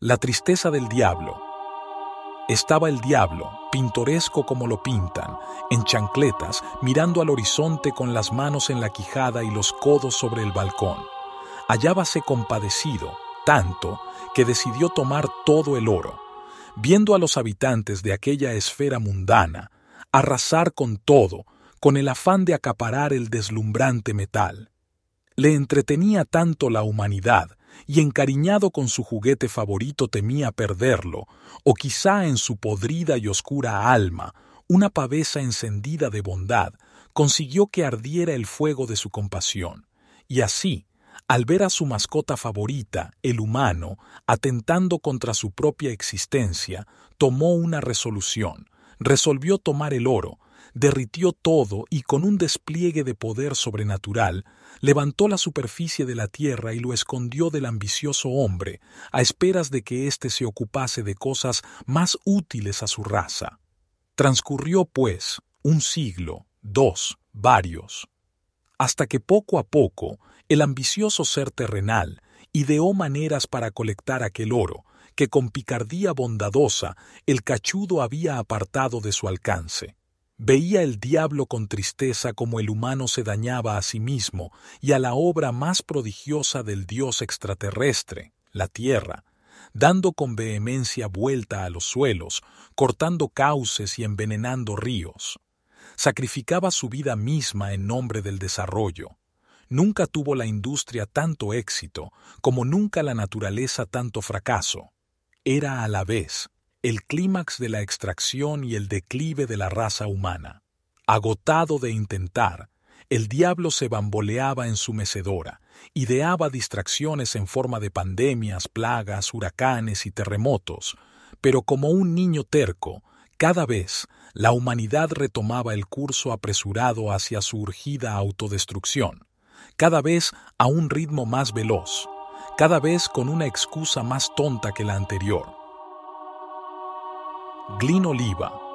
La tristeza del diablo. Estaba el diablo, pintoresco como lo pintan, en chancletas, mirando al horizonte con las manos en la quijada y los codos sobre el balcón. Hallábase compadecido, tanto que decidió tomar todo el oro. Viendo a los habitantes de aquella esfera mundana, arrasar con todo, con el afán de acaparar el deslumbrante metal. Le entretenía tanto la humanidad, y encariñado con su juguete favorito temía perderlo, o quizá en su podrida y oscura alma, una pavesa encendida de bondad, consiguió que ardiera el fuego de su compasión, y así, al ver a su mascota favorita, el humano, atentando contra su propia existencia, tomó una resolución, resolvió tomar el oro, derritió todo y con un despliegue de poder sobrenatural, levantó la superficie de la tierra y lo escondió del ambicioso hombre, a esperas de que éste se ocupase de cosas más útiles a su raza. Transcurrió, pues, un siglo, dos, varios, hasta que poco a poco el ambicioso ser terrenal ideó maneras para colectar aquel oro, que con picardía bondadosa el cachudo había apartado de su alcance. Veía el diablo con tristeza como el humano se dañaba a sí mismo y a la obra más prodigiosa del dios extraterrestre, la tierra, dando con vehemencia vuelta a los suelos, cortando cauces y envenenando ríos. Sacrificaba su vida misma en nombre del desarrollo. Nunca tuvo la industria tanto éxito, como nunca la naturaleza tanto fracaso. Era a la vez el clímax de la extracción y el declive de la raza humana. Agotado de intentar, el diablo se bamboleaba en su mecedora, ideaba distracciones en forma de pandemias, plagas, huracanes y terremotos, pero como un niño terco, cada vez la humanidad retomaba el curso apresurado hacia su urgida autodestrucción, cada vez a un ritmo más veloz, cada vez con una excusa más tonta que la anterior. Glyn Oliva,